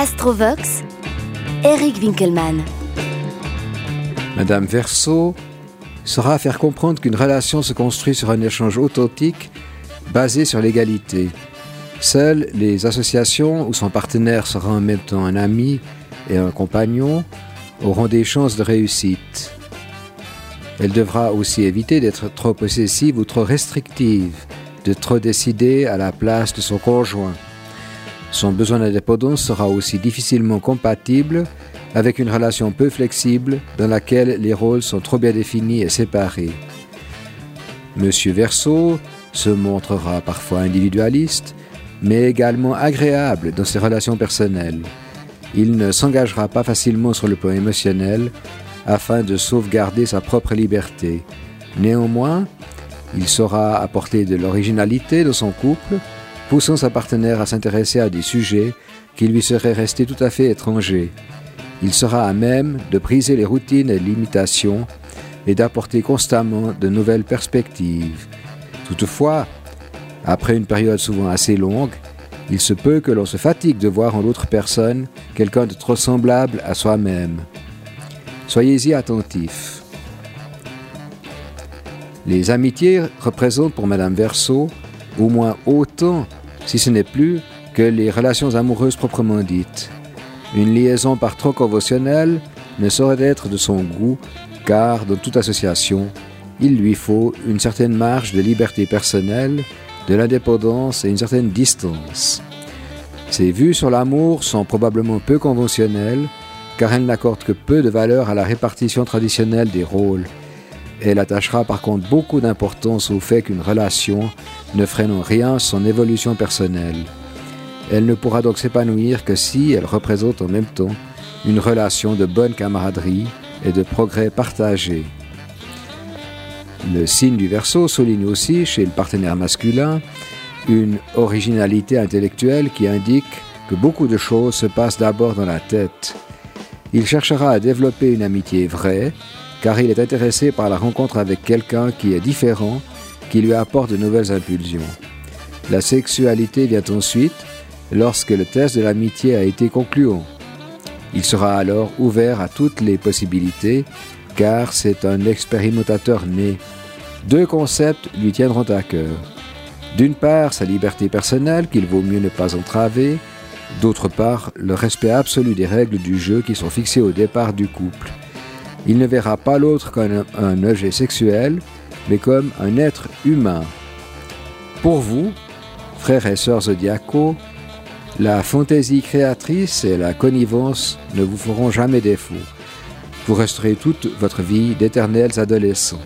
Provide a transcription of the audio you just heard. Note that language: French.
Astrovox, Eric Winkelmann. Madame Verso saura faire comprendre qu'une relation se construit sur un échange authentique basé sur l'égalité. Seules les associations où son partenaire sera en même temps un ami et un compagnon auront des chances de réussite. Elle devra aussi éviter d'être trop possessive ou trop restrictive, de trop décider à la place de son conjoint. Son besoin d'indépendance sera aussi difficilement compatible avec une relation peu flexible dans laquelle les rôles sont trop bien définis et séparés. Monsieur Verseau se montrera parfois individualiste, mais également agréable dans ses relations personnelles. Il ne s'engagera pas facilement sur le plan émotionnel afin de sauvegarder sa propre liberté. Néanmoins, il saura apporter de l'originalité dans son couple, poussant sa partenaire à s'intéresser à des sujets qui lui seraient restés tout à fait étrangers. Il sera à même de briser les routines et limitations et d'apporter constamment de nouvelles perspectives. Toutefois, après une période souvent assez longue, il se peut que l'on se fatigue de voir en l'autre personne quelqu'un de trop semblable à soi-même. Soyez-y attentifs. Les amitiés représentent pour Madame Verso au moins autant, si ce n'est plus, que les relations amoureuses proprement dites. Une liaison par trop conventionnelle ne saurait être de son goût, car dans toute association, il lui faut une certaine marge de liberté personnelle, de l'indépendance et une certaine distance. Ses vues sur l'amour sont probablement peu conventionnelles, car elle n'accorde que peu de valeur à la répartition traditionnelle des rôles. Elle attachera par contre beaucoup d'importance au fait qu'une relation ne freine en rien son évolution personnelle. Elle ne pourra donc s'épanouir que si elle représente en même temps une relation de bonne camaraderie et de progrès partagé. Le signe du Verseau souligne aussi chez le partenaire masculin une originalité intellectuelle qui indique que beaucoup de choses se passent d'abord dans la tête. Il cherchera à développer une amitié vraie, car il est intéressé par la rencontre avec quelqu'un qui est différent, qui lui apporte de nouvelles impulsions. La sexualité vient ensuite, lorsque le test de l'amitié a été concluant. Il sera alors ouvert à toutes les possibilités, car c'est un expérimentateur né. Deux concepts lui tiendront à cœur. D'une part, sa liberté personnelle qu'il vaut mieux ne pas entraver, d'autre part, le respect absolu des règles du jeu qui sont fixées au départ du couple. Il ne verra pas l'autre comme un objet sexuel, mais comme un être humain. Pour vous, frères et sœurs zodiacaux, la fantaisie créatrice et la connivence ne vous feront jamais défaut. Vous resterez toute votre vie d'éternels adolescents.